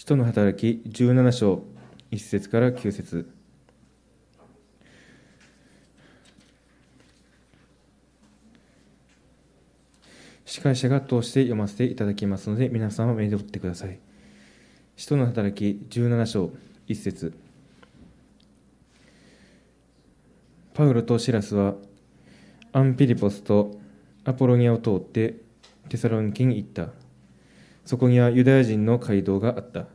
使徒の働き17章1節から9節。司会者が通して読ませていただきますので皆さんは目で追ってください。使徒の働き17章1節。パウロとシラスはアンピリポスとアポロニアを通ってテサロニケに行った。そこにはユダヤ人の街道があった。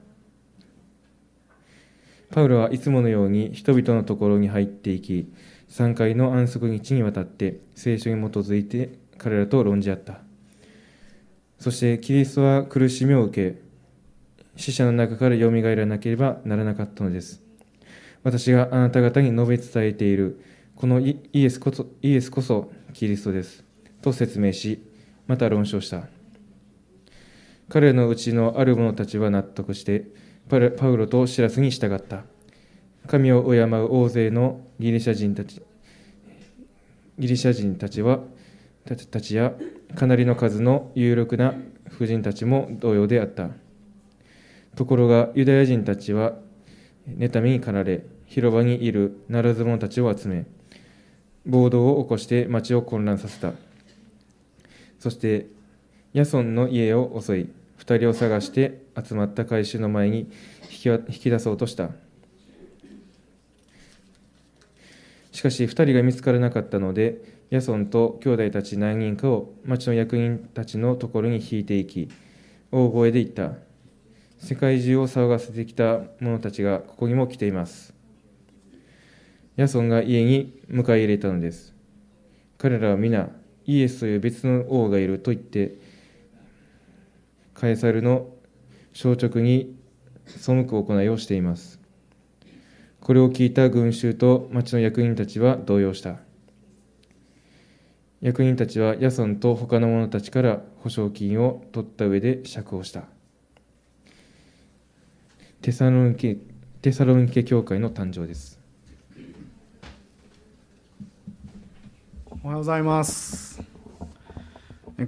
パウロはいつものように人々のところに入っていき3回の安息日にわたって聖書に基づいて彼らと論じ合った。そしてキリストは苦しみを受け死者の中からよみがえらなければならなかったのです。私があなた方に述べ伝えているこのイエスこそイエスこそキリストです。と説明しまた論証した。彼のうちのある者たちは納得してパウロとシラスに従った。神を敬う大勢のギリシャ人たちギリシャ人たちはたちやかなりの数の有力な婦人たちも同様であった。ところがユダヤ人たちは妬みに駆られ広場にいるならず者たちを集め暴動を起こして町を混乱させた。そしてヤソンの家を襲い2人を探して集まった回収の前に引き出そうとした。しかし2人が見つからなかったのでヤソンと兄弟たち何人かを町の役人たちのところに引いていき大声で言った。世界中を騒がせてきた者たちがここにも来ています。ヤソンが家に迎え入れたのです。彼らは皆イエスという別の王がいると言ってカエサルの消直に背く行いをしています。これを聞いた群衆と町の役人たちは動揺した。役人たちはヤソンと他の者たちから保証金を取った上で釈放した。テサロニケテサロニケ教会の誕生です。おはようございます。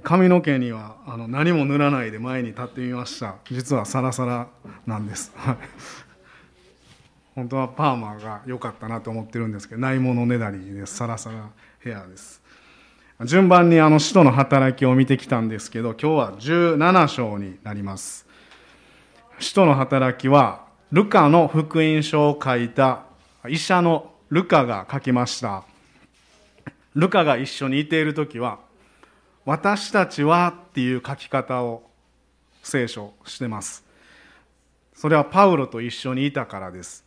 髪の毛にはあの何も塗らないで前に立ってみました。実はサラサラなんです。本当はパーマが良かったなと思ってるんですけどないものねだりです。サラサラヘアです。順番にあの使徒の働きを見てきたんですけど今日は17章になります。使徒の働きはルカの福音書を書いた医者のルカが書きました。ルカが一緒にいている時は私たちはっていう書き方を聖書してます。それはパウロと一緒にいたからです。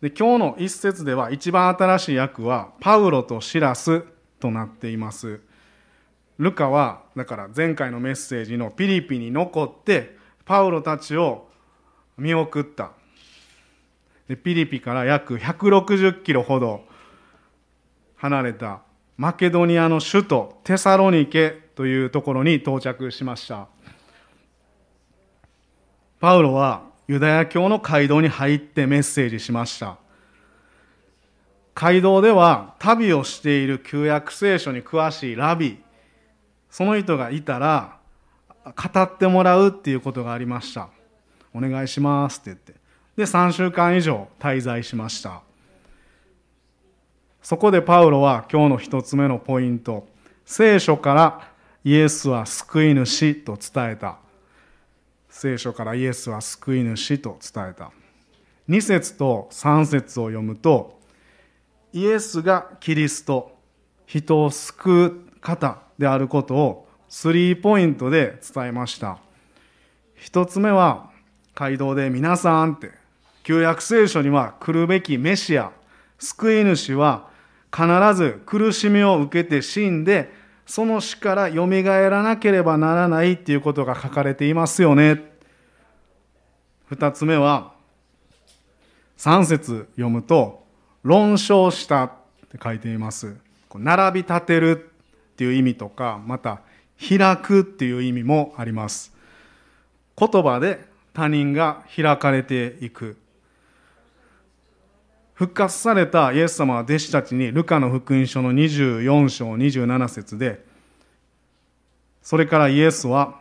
で今日の一節では一番新しい訳はパウロとシラスとなっています。ルカはだから前回のメッセージのピリピに残ってパウロたちを見送った。でピリピから約160キロほど離れたマケドニアの首都テサロニケというところに到着しました。パウロはユダヤ教の街道に入ってメッセージしました。街道では旅をしている旧約聖書に詳しいラビその人がいたら語ってもらうっていうことがありました。お願いしますって言って。で3週間以上滞在しました。そこでパウロは今日の一つ目のポイント。聖書からイエスは救い主と伝えた。聖書からイエスは救い主と伝えた。2節と3節を読むとイエスがキリスト人を救う方であることをスリーポイントで伝えました。一つ目は街道で皆さんって旧約聖書には来るべきメシア。救い主は必ず苦しみを受けて死んでその死からよみがえらなければならないっていうことが書かれていますよね。二つ目は三節読むと論証したって書いています。並び立てるっていう意味とかまた開くっていう意味もあります。言葉で他人が開かれていく。復活されたイエス様は弟子たちにルカの福音書の24章27節でそれからイエスは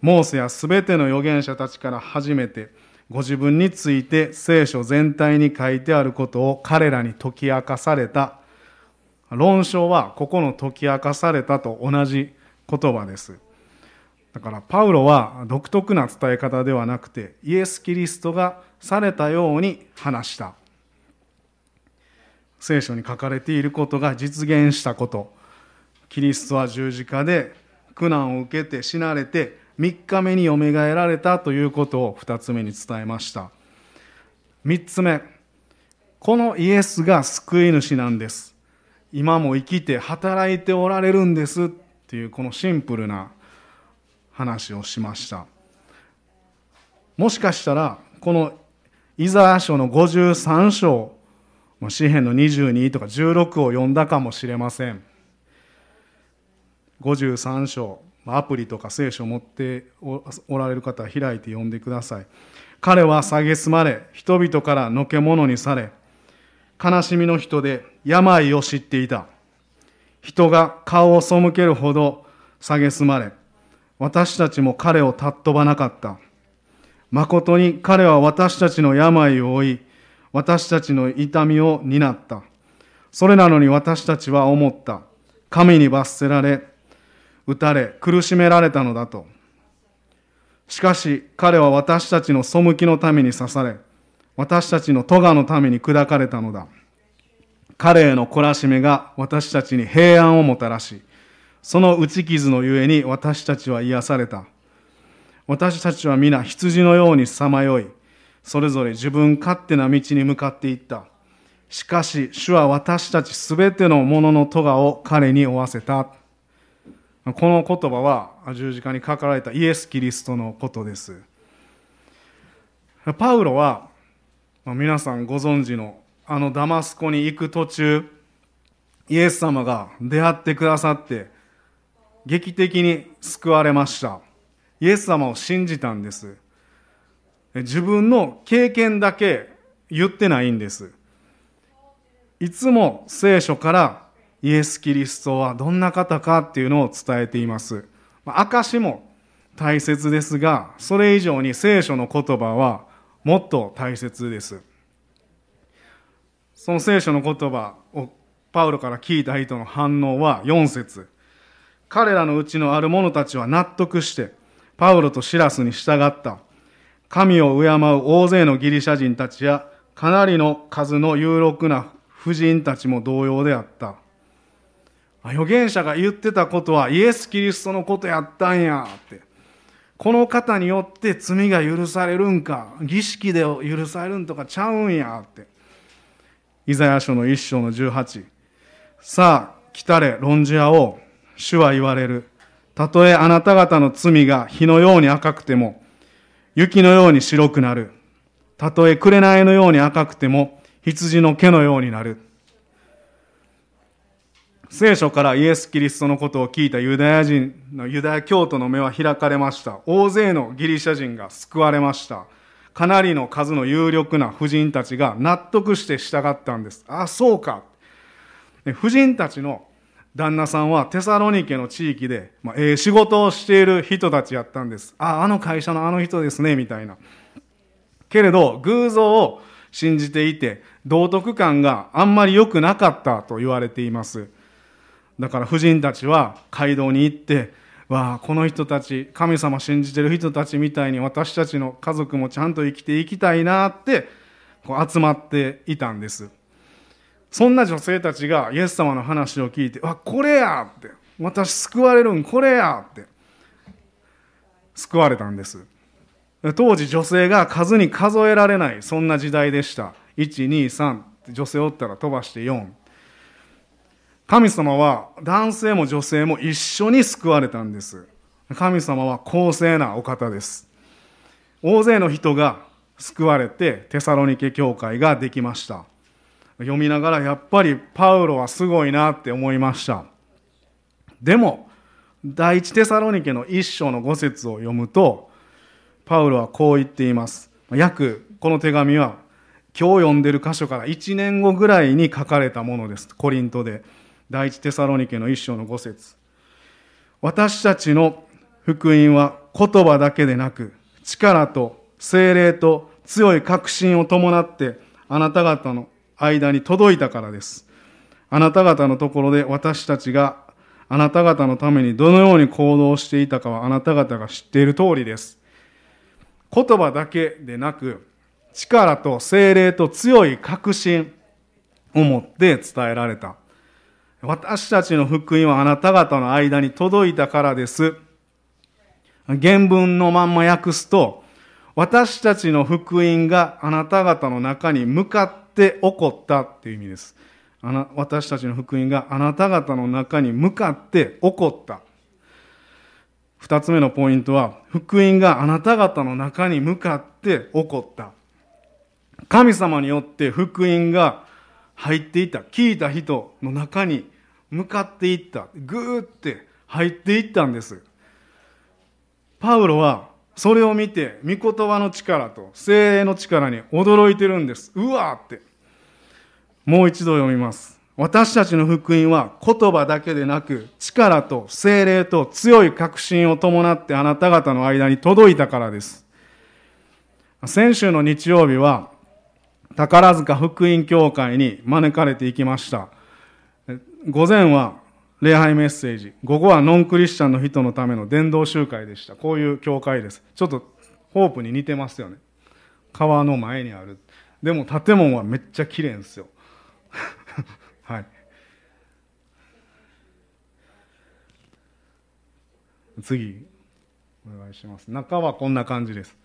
モーセやすべての預言者たちから初めてご自分について聖書全体に書いてあることを彼らに解き明かされた。論証はここの解き明かされたと同じ言葉です。だからパウロは独特な伝え方ではなくてイエス・キリストがされたように話した。聖書に書かれていることが実現したこと。キリストは十字架で苦難を受けて死なれて3日目によみがえられたということを2つ目に伝えました。3つ目このイエスが救い主なんです。今も生きて働いておられるんです。っていうこのシンプルな話をしました。もしかしたらこのイザヤ書の53章もう詩篇の22とか16を読んだかもしれません53章アプリとか聖書を持っておられる方は開いて読んでください。彼は蔑まれ、人々からのけ者にされ、悲しみの人で病を知っていた。人が顔を背けるほど蔑まれ、私たちも彼を尊ばなかった。誠に彼は私たちの病を負い、私たちの痛みを担った。それなのに私たちは思った。神に罰せられ、打たれ苦しめられたのだとしかし彼は私たちの背きのために刺され私たちの咎のために砕かれたのだ彼への懲らしめが私たちに平安をもたらしその打ち傷のゆえに私たちは癒された私たちは皆羊のようにさまよいそれぞれ自分勝手な道に向かっていった。しかし主は私たちすべてのものの咎を彼に負わせた。この言葉は十字架に書かれたイエス・キリストのことです。パウロは皆さんご存知のあのダマスコに行く途中イエス様が出会ってくださって劇的に救われました。イエス様を信じたんです。自分の経験だけ言ってないんですいつも聖書からイエス・キリストはどんな方かっていうのを伝えています。証も大切ですが、それ以上に聖書の言葉はもっと大切です。その聖書の言葉をパウロから聞いた人の反応は4節彼らのうちのある者たちは納得して、パウロとシラスに従った。神を敬う大勢のギリシャ人たちや、かなりの数の有力な婦人たちも同様であった。預言者が言ってたことはイエス・キリストのことやったんやって。この方によって罪が許されるんか、儀式で許されるんとかちゃうんやって。イザヤ書の一章の18。さあ、来たれ、論じ合おう。主は言われる。たとえあなた方の罪が火のように赤くても、雪のように白くなる。たとえ紅のように赤くても、羊の毛のようになる。聖書からイエス・キリストのことを聞いたユダヤ人のユダヤ教徒の目は開かれました。大勢のギリシャ人が救われました。かなりの数の有力な婦人たちが納得して従ったんです。あ、そうか。婦人たちの旦那さんはテサロニケの地域で、まあ、ええ仕事をしている人たちやったんです。あ、ああの会社のあの人ですね、みたいな。けれど、偶像を信じていて、道徳感があんまり良くなかったと言われています。だから婦人たちは街道に行ってわあこの人たち神様信じてる人たちみたいに私たちの家族もちゃんと生きていきたいなってこう集まっていたんですそんな女性たちがイエス様の話を聞いて「わこれや!」って「私救われるんこれや!」って救われたんです当時女性が数に数えられないそんな時代でした123女性おったら飛ばして4神様は男性も女性も一緒に救われたんです。神様は公正なお方です。大勢の人が救われてテサロニケ教会ができました。読みながらやっぱりパウロはすごいなって思いました。でも、第一テサロニケの一章の五節を読むと、パウロはこう言っています。約、この手紙は今日読んでる箇所から1年後ぐらいに書かれたものです。コリントで。第一テサロニケの一章の五節私たちの福音は言葉だけでなく力と精霊と強い確信を伴ってあなた方の間に届いたからです。あなた方のところで私たちがあなた方のためにどのように行動していたかはあなた方が知っている通りです。言葉だけでなく、力と精霊と強い確信を持って伝えられた。私たちの福音はあなた方の間に届いたからです。原文のまんま訳すと、私たちの福音があなた方の中に向かって起こったっていう意味です。あな私たちの福音があなた方の中に向かって起こった。二つ目のポイントは、福音があなた方の中に向かって起こった。神様によって福音が入っていた。聞いた人の中に向かっていった。ぐーって入っていったんです。パウロはそれを見て、御言葉の力と精霊の力に驚いてるんです。うわーって。もう一度読みます。私たちの福音は言葉だけでなく力と精霊と強い確信を伴ってあなた方の間に届いたからです。先週の日曜日は宝塚福音教会に招かれていきました。午前は礼拝メッセージ、午後はノンクリスチャンの人のための伝道集会でした。こういう教会です。ちょっとホープに似てますよね。川の前にある。でも建物はめっちゃ綺麗ですよ。はい次お願いします中はこんな感じです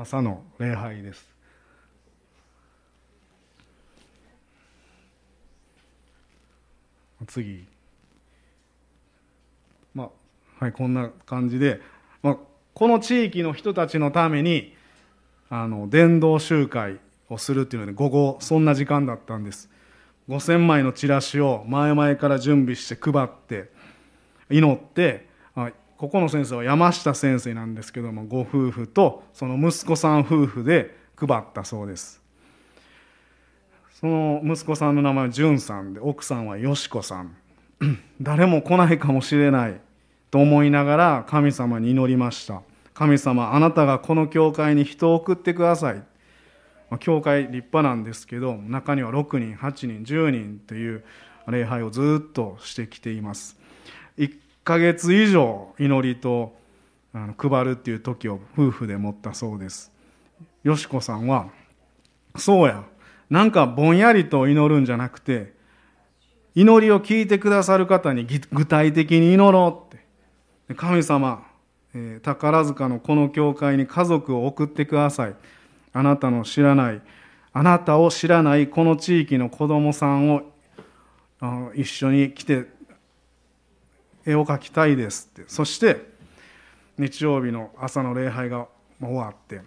朝の礼拝です。次。まあはいこんな感じで、まあ、この地域の人たちのためにあの伝道集会をするっていうので午後そんな時間だったんです。5000枚のチラシを前々から準備して配って祈ってここの先生は山下先生なんですけどもご夫婦とその息子さん夫婦で配ったそうです。その息子さんの名前は淳さんで奥さんはよしこさん。誰も来ないかもしれないと思いながら神様に祈りました。神様あなたがこの教会に人を送ってください。教会立派なんですけど中には6人8人10人という礼拝をずっとしてきています。ヶ月以上祈りと配るっていう時を夫婦で持ったそうですよしこさんはそうやなんかぼんやりと祈るんじゃなくて、祈りを聞いてくださる方に具体的に祈ろうって。神様、え、宝塚のこの教会に家族を送ってください。あなたの知らない、あなたを知らないこの地域の子供さんを一緒に来て絵を描きたいですって。そして、日曜日の朝の礼拝が終わって、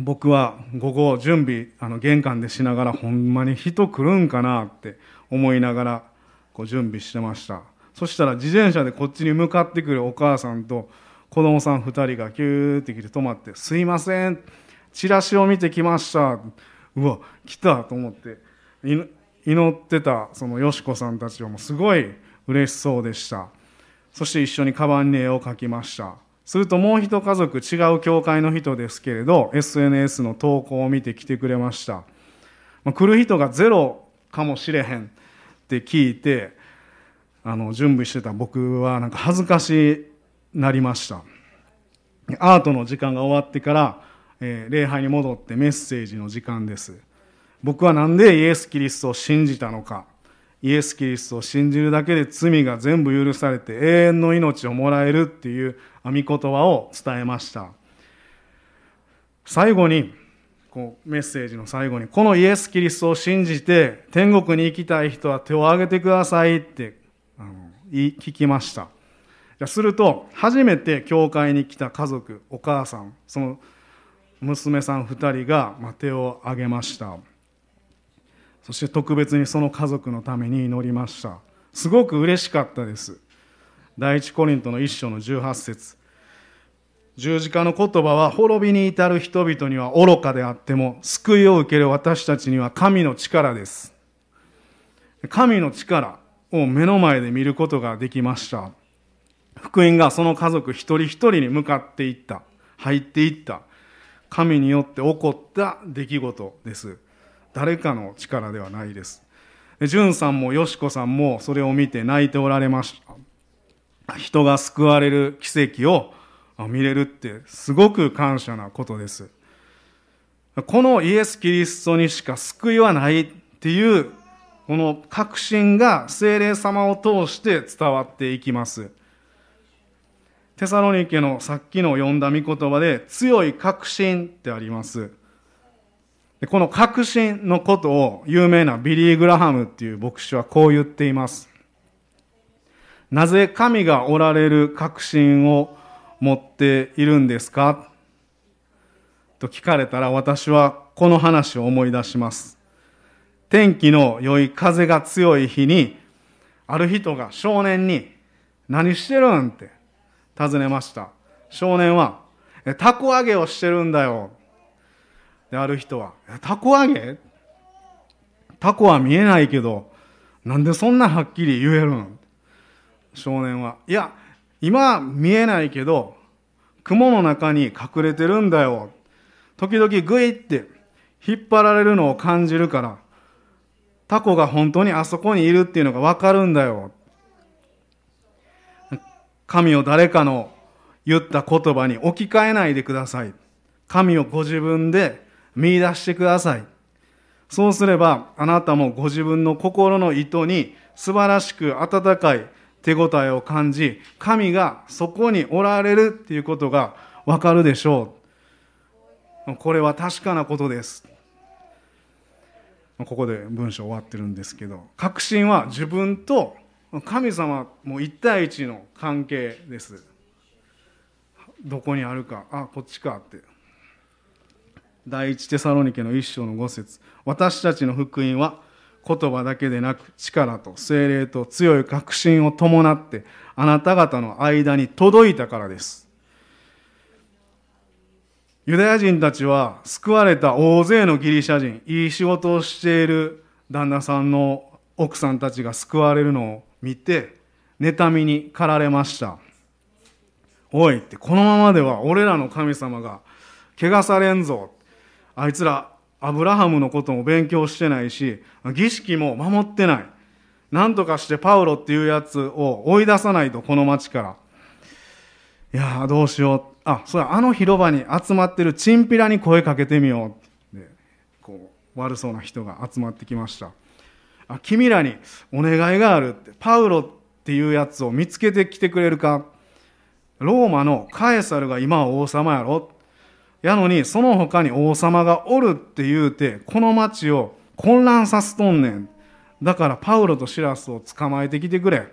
僕は午後準備あの玄関でしながらほんまに人来るんかなって思いながらこう準備してましたそしたら自転車でこっちに向かってくるお母さんと子供さん2人がキューって来て止まって「すいませんチラシを見てきました」うわ来たと思って祈ってたそのよしこさんたちはもうすごい嬉しそうでした。そして一緒にカバンに絵を描きました。するともう一家族違う教会の人ですけれど SNS の投稿を見て来てくれました、まあ、来る人がゼロかもしれへんって聞いてあの準備してた。僕はなんか恥ずかしなりました。アートの時間が終わってから、えー、礼拝に戻ってメッセージの時間です。僕は何でイエス・キリストを信じたのか。イエス・キリストを信じるだけで罪が全部許されて永遠の命をもらえるっていう御言葉を伝えました。最後にこうメッセージの最後にこのイエス・キリストを信じて天国に行きたい人は手を挙げてくださいってあの聞きました。すると初めて教会に来た家族お母さんその娘さん2人が手を挙げました。そして特別にその家族のために祈りました。すごく嬉しかったです。第一コリントの一章の18節。十字架の言葉は滅びに至る人々には愚かであっても救いを受ける私たちには神の力です。神の力を目の前で見ることができました。福音がその家族一人一人に向かっていった。入っていった。神によって起こった出来事です。誰かの力ではないです。淳さんもよしこさんもそれを見て泣いておられました。人が救われる奇跡を見れるってすごく感謝なことです。このイエス・キリストにしか救いはないっていうこの確信が精霊様を通して伝わっていきます。テサロニケのさっきの読んだ御言葉で強い確信ってあります。この確信のことを有名なビリー・グラハムっていう牧師はこう言っていますなぜ神がおられる確信を持っているんですか？と聞かれたら私はこの話を思い出します。天気の良い風が強い日に、ある人が少年に、何してるん？って尋ねました。少年は、たこ揚げをしてるんだよ。で、ある人は、たこ揚げたこは見えないけど、なんでそんなはっきり言えるん少年は、いや、今見えないけど、雲の中に隠れてるんだよ。時々グイって引っ張られるのを感じるから、タコが本当にあそこにいるっていうのがわかるんだよ。神を誰かの言った言葉に置き換えないでください。神をご自分で見出してください。そうすれば、あなたもご自分の心の意図に素晴らしく温かい手応えを感じ、神がそこにおられるっていうことがわかるでしょう。これは確かなことです。ここで文章終わってるんですけど、確信は自分と神様も一対一の関係です。どこにあるか、あ、こっちかって。第一テサロニケの一章の五節私たちの福音は言葉だけでなく力と精霊と強い確信を伴ってあなた方の間に届いたからです。ユダヤ人たちは救われた大勢のギリシャ人、いい仕事をしている旦那さんの奥さんたちが救われるのを見て、妬みに駆られました。おいって、このままでは俺らの神様が怪我されんぞ。あいつらアブラハムのことも勉強してないし、儀式も守ってない。なんとかしてパウロっていうやつを追い出さないと、この町から。いや、どうしよう。あ、それあの広場に集まってるチンピラに声かけてみよう。で、こう、悪そうな人が集まってきました。あ、君らにお願いがあるって、パウロっていうやつを見つけてきてくれるかローマのカエサルが今は王様やろやのに、その他に王様がおるって言うて、この町を混乱させとんねん。だからパウロとシラスを捕まえてきてくれ。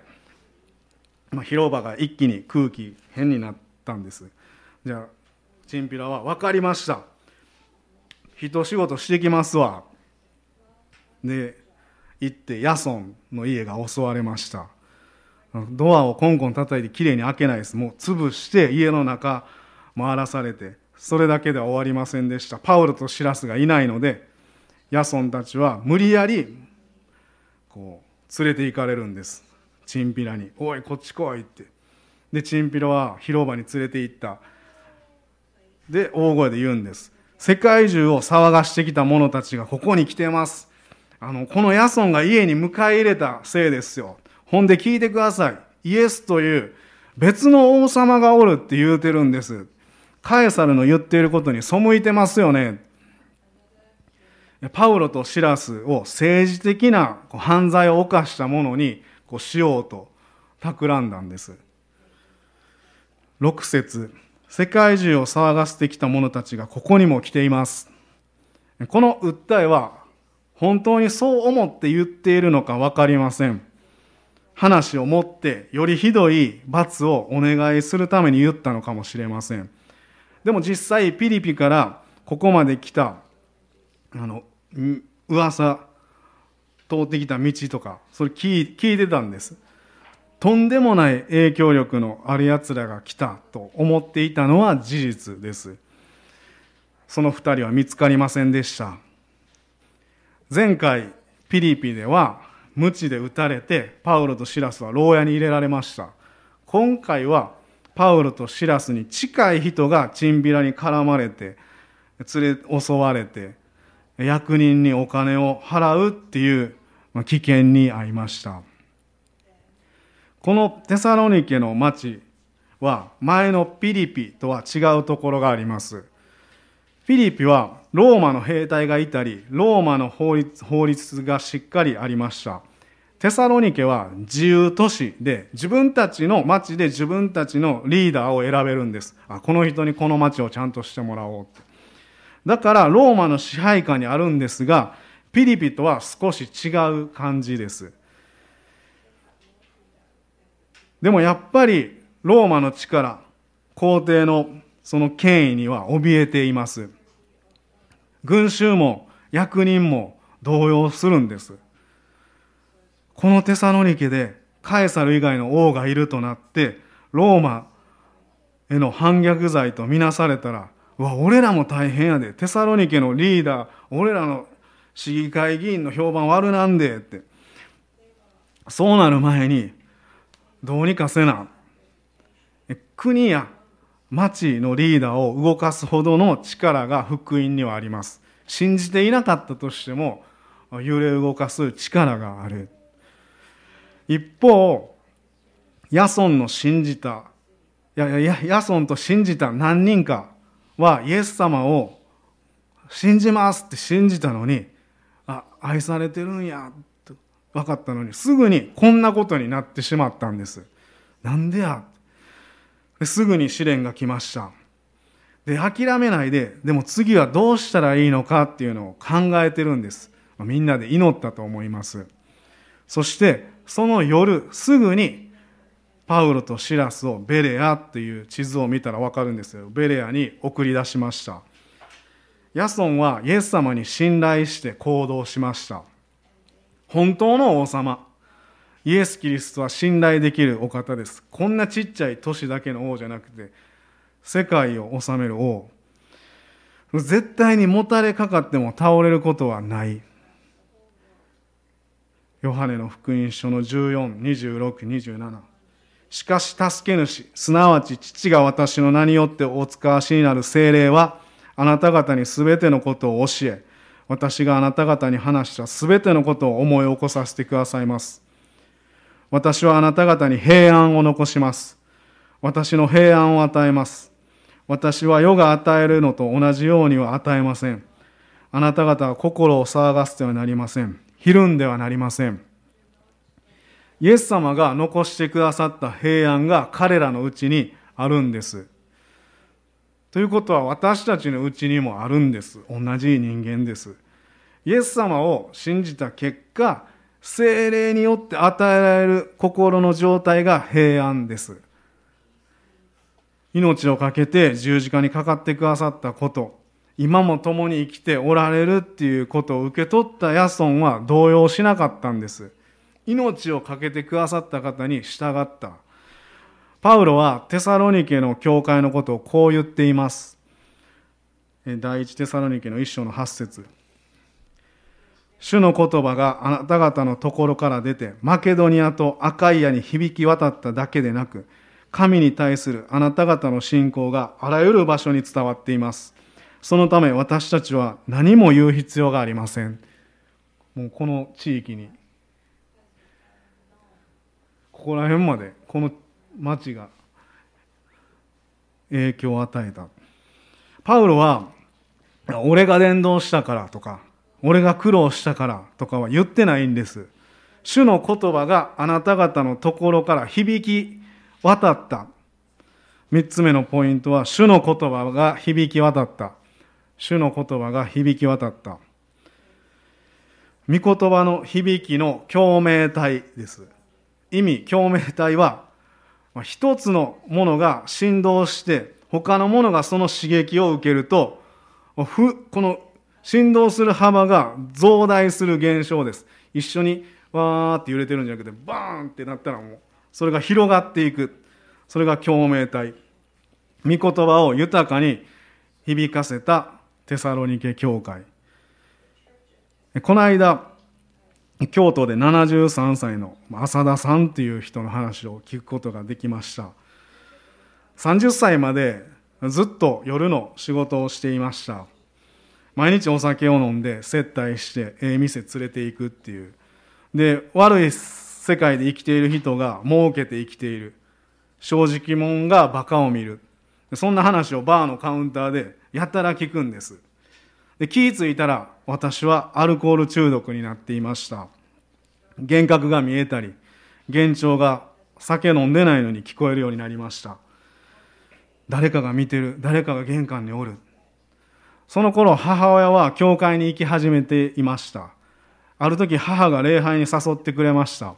まあ、広場が一気に空気変になったんです。じゃあ、チンピラは分かりました。一仕事してきますわ。で、行ってヤソンの家が襲われました。ドアをコンコン叩いてきれいに開けないです。もう潰して家の中回らされてそれだけでは終わりませんでした。パウロとシラスがいないのでヤソンたちは無理やりこう連れて行かれるんです。チンピラに「おいこっち来い」って。でチンピラは広場に連れて行った。で大声で言うんです。世界中を騒がしてきた者たちがここに来てます。あのこのヤソンが家に迎え入れたせいですよ。ほんで聞いてください。イエスという別の王様がおるって言うてるんです。カエサルの言っていることに背いてますよね。パウロとシラスを政治的な犯罪を犯した者にこうしようと企んだんです。6節世界中を騒がせてきた者たちがここにも来ています。この訴えは本当にそう思って言っているのか分かりません。話を持ってよりひどい罰をお願いするために言ったのかもしれません。でも実際ピリピからここまで来たあの噂通ってきた道とかそれ聞いてたんです。とんでもない影響力のある奴らが来たと思っていたのは事実です。その二人は見つかりませんでした。前回ピリピでは鞭で撃たれてパウロとシラスは牢屋に入れられました。今回はパウロとシラスに近い人がチンビラに絡まれて連れ襲われて役人にお金を払うっていう危険に遭いました。このテサロニケの町は前のピリピとは違うところがあります。ピリピはローマの兵隊がいたりローマの法律法律がしっかりありました。テサロニケは自由都市で自分たちの町で自分たちのリーダーを選べるんです。あこの人にこの町をちゃんとしてもらおうって。だからローマの支配下にあるんですがピリピとは少し違う感じです。でもやっぱりローマの力皇帝のその権威には怯えています。群衆も役人も動揺するんです。このテサロニケでカエサル以外の王がいるとなってローマへの反逆罪とみなされたらうわ俺らも大変やで。テサロニケのリーダー俺らの市議会議員の評判悪なんでって。そうなる前にどうにかせな。国や町のリーダーを動かすほどの力が福音にはあります。信じていなかったとしても揺れ動かす力がある。一方、ヤソンの信じた、いやいや、ヤソンと信じた何人かはイエス様を信じますって信じたのに、あ、愛されてるんや、と分かったのに、すぐにこんなことになってしまったんです。なんでや？ですぐに試練が来ました。で、諦めないで、でも次はどうしたらいいのかっていうのを考えてるんです。みんなで祈ったと思います。そして、その夜すぐにパウロとシラスをベレアっていう地図を見たらわかるんですよ。ベレアに送り出しました。ヤソンはイエス様に信頼して行動しました。本当の王様。イエス・キリストは信頼できるお方です。こんなちっちゃい都市だけの王じゃなくて世界を治める王。絶対にもたれかかっても倒れることはない。ヨハネの福音書の14、26、27。しかし助け主、すなわち父が私の名によってお使わしになる精霊は、あなた方にすべてのことを教え、私があなた方に話したすべてのことを思い起こさせてくださいます。私はあなた方に平安を残します。私の平安を与えます。私は世が与えるのと同じようには与えません。あなた方は心を騒がせてはなりません。ひるんではなりません。イエス様が残してくださった平安が彼らのうちにあるんです。ということは私たちのうちにもあるんです。同じ人間です。イエス様を信じた結果、精霊によって与えられる心の状態が平安です。命を懸けて十字架にかかってくださったこと、今も共に生きておられるっていうことを受け取ったヤソンは動揺しなかったんです。命を懸けてくださった方に従った。パウロはテサロニケの教会のことをこう言っています。第一テサロニケの一章の八節主の言葉があなた方のところから出て、マケドニアとアカイアに響き渡っただけでなく、神に対するあなた方の信仰があらゆる場所に伝わっています。そのため私たちは何も言う必要がありません。もうこの地域に、ここら辺までこの町が影響を与えた。パウロは、俺が伝道したからとか、俺が苦労したからとかは言ってないんです。主の言葉があなた方のところから響き渡った。三つ目のポイントは、主の言葉が響き渡った。主の言葉が響き渡った。御言葉の響きの共鳴体です。意味、共鳴体は、一つのものが振動して、他のものがその刺激を受けると、この振動する幅が増大する現象です。一緒にわーって揺れてるんじゃなくて、バーンってなったらもうそれが広がっていく。それが共鳴体。御言葉を豊かに響かせたテサロニケ教会。この間、京都で73歳の浅田さんという人の話を聞くことができました。30歳までずっと夜の仕事をしていました。毎日お酒を飲んで接待してええ店連れていくっていう。で、悪い世界で生きている人が儲けて生きている。正直者が馬鹿を見る。そんな話をバーのカウンターでやたら聞くんです。で気ぃついたら私はアルコール中毒になっていました。幻覚が見えたり幻聴が酒飲んでないのに聞こえるようになりました。誰かが見てる誰かが玄関におる。その頃母親は教会に行き始めていました。ある時母が礼拝に誘ってくれました。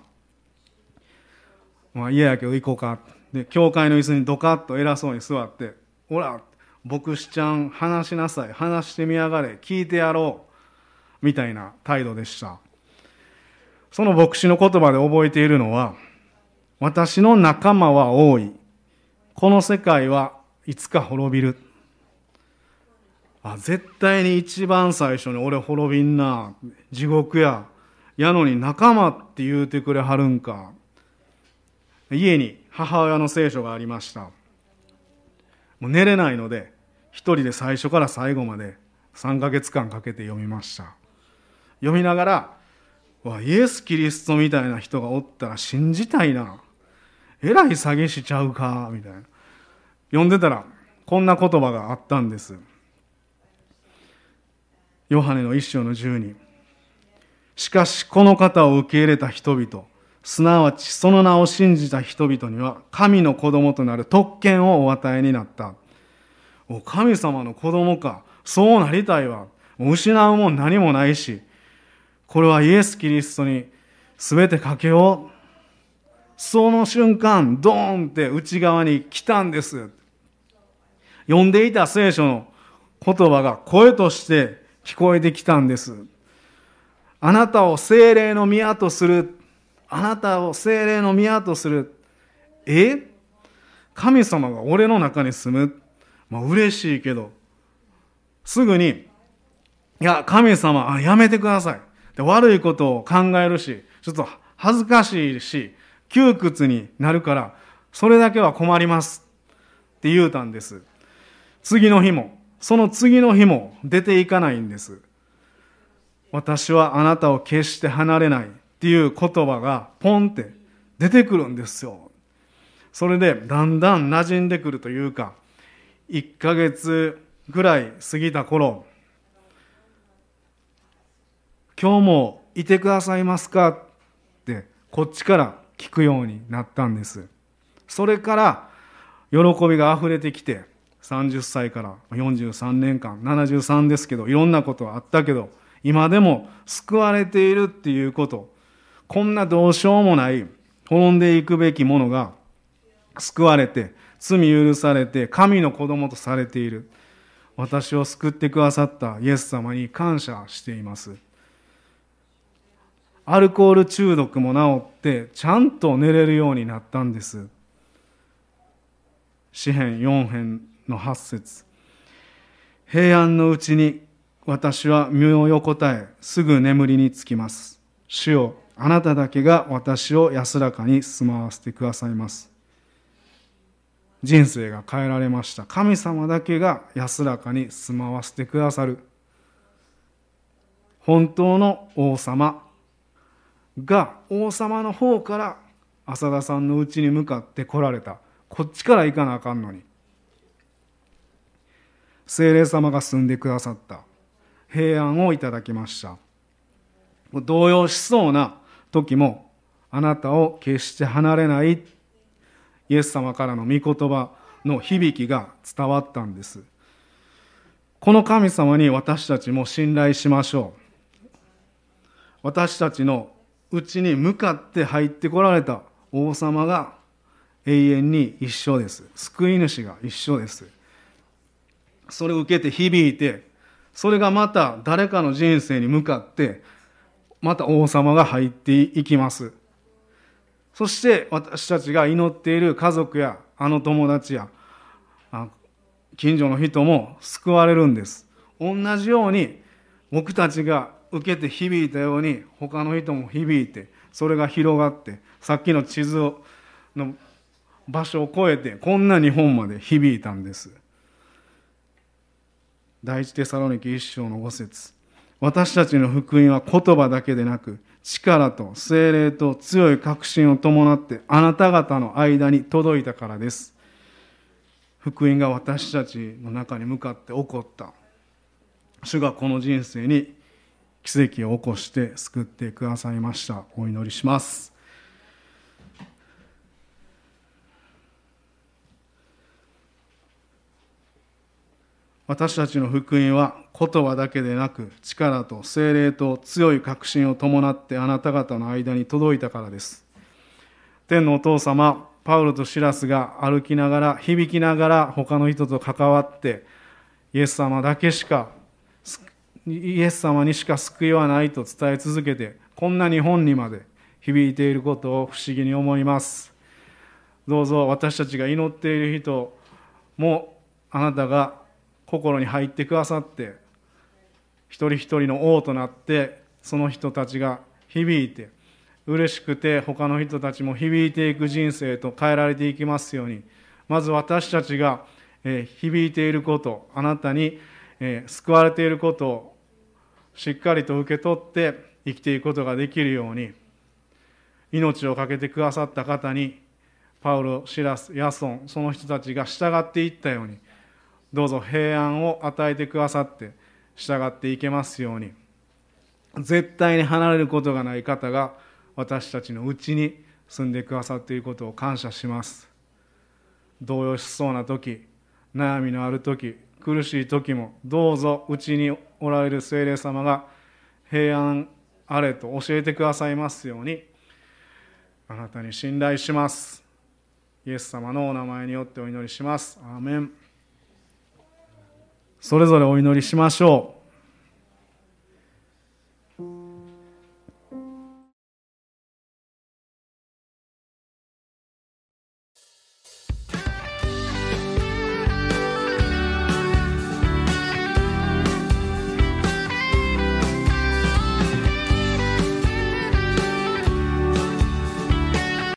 まあ嫌やけど行こうか。で教会の椅子にドカッと偉そうに座って「ほら牧師ちゃん話しなさい。話してみやがれ。聞いてやろうみたいな態度でした。その牧師の言葉で覚えているのは私の仲間は多い。この世界はいつか滅びるあ絶対に一番最初に俺滅びんな。地獄や。やのに仲間って言うてくれはるんか。家に母親の聖書がありました。もう寝れないので一人で最初から最後まで3ヶ月間かけて読みました。読みながらわイエス・キリストみたいな人がおったら信じたいな。えらい詐欺しちゃうかみたいな。読んでたらこんな言葉があったんです。ヨハネの一章の12しかしこの方を受け入れた人々すなわちその名を信じた人々には神の子供となる特権をお与えになった。神様の子供か。そうなりたいわ。失うもん何もないし、これはイエス・キリストに全てかけよう。その瞬間、ドーンって内側に来たんです。読んでいた聖書の言葉が声として聞こえてきたんです。あなたを精霊の宮とする。あなたを精霊の宮とする。え？神様が俺の中に住む。まあ嬉しいけど、すぐに、いや、神様、あやめてください。で悪いことを考えるし、ちょっと恥ずかしいし、窮屈になるから、それだけは困ります。って言うたんです。次の日も、その次の日も出ていかないんです。私はあなたを決して離れないっていう言葉がポンって出てくるんですよ。それでだんだん馴染んでくるというか、1ヶ月ぐらい過ぎた頃、今日もいてくださいますか？ってこっちから聞くようになったんです。それから喜びが溢れてきて、30歳から43年間、73ですけど、いろんなことあったけど、今でも救われているっていうこと、こんなどうしようもない滅んでいくべきものが救われて、罪許されて神の子供とされている。私を救ってくださったイエス様に感謝しています。アルコール中毒も治ってちゃんと寝れるようになったんです。詩編4編の8節。平安のうちに私は身を横たえすぐ眠りにつきます。主よあなただけが私を安らかに住まわせてくださいます。人生が変えられました。神様だけが安らかに住まわせてくださる。本当の王様。が王様の方から浅田さんのうちに向かって来られた。こっちから行かなあかんのに。精霊様が住んでくださった。平安をいただきました。動揺しそうな時もあなたを決して離れない。っイエス様からの御言葉の響きが伝わったんです。この神様に私たちも信頼しましょう。私たちのうちに向かって入ってこられた王様が永遠に一緒です。救い主が一緒です。それを受けて響いてそれがまた誰かの人生に向かってまた王様が入っていきます。そして私たちが祈っている家族やあの友達や近所の人も救われるんです。同じように僕たちが受けて響いたように他の人も響いてそれが広がってさっきの地図の場所を超えてこんな日本まで響いたんです。第一テサロニキ一章の五節。私たちの福音は言葉だけでなく力と精霊と強い確信を伴ってあなた方の間に届いたからです。福音が私たちの中に向かって起こった。主がこの人生に奇跡を起こして救ってくださいました。お祈りします。私たちの福音は言葉だけでなく力と精霊と強い確信を伴ってあなた方の間に届いたからです。天のお父様パウロとシラスが歩きながら響きながら他の人と関わってイエス様だけしかイエス様にしか救いはないと伝え続けてこんな日本にまで響いていることを不思議に思います。どうぞ私たちが祈っている人もあなたが心に入ってくださって一人一人の王となってその人たちが響いて嬉しくて他の人たちも響いていく人生と変えられていきますようにまず私たちが響いていることあなたに救われていることをしっかりと受け取って生きていくことができるように命を懸けてくださった方にパウロ、シラス、ヤソンその人たちが従っていったようにどうぞ平安を与えてくださって従っていけますように。絶対に離れることがない方が私たちのうちに住んでくださっていることを感謝します。動揺しそうな時悩みのある時苦しい時もどうぞうちにおられる精霊様が平安あれと教えてくださいますようにあなたに信頼します。イエス様のお名前によってお祈りします。アーメン。それぞれお祈りしましょう。